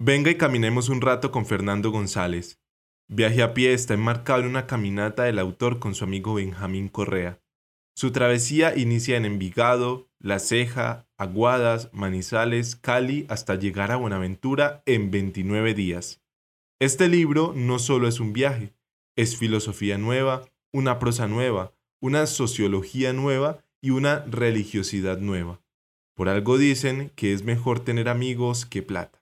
Venga y caminemos un rato con Fernando González. Viaje a pie está enmarcado en una caminata del autor con su amigo Benjamín Correa. Su travesía inicia en Envigado, La Ceja, Aguadas, Manizales, Cali, hasta llegar a Buenaventura en 29 días. Este libro no solo es un viaje, es filosofía nueva, una prosa nueva, una sociología nueva y una religiosidad nueva. Por algo dicen que es mejor tener amigos que plata.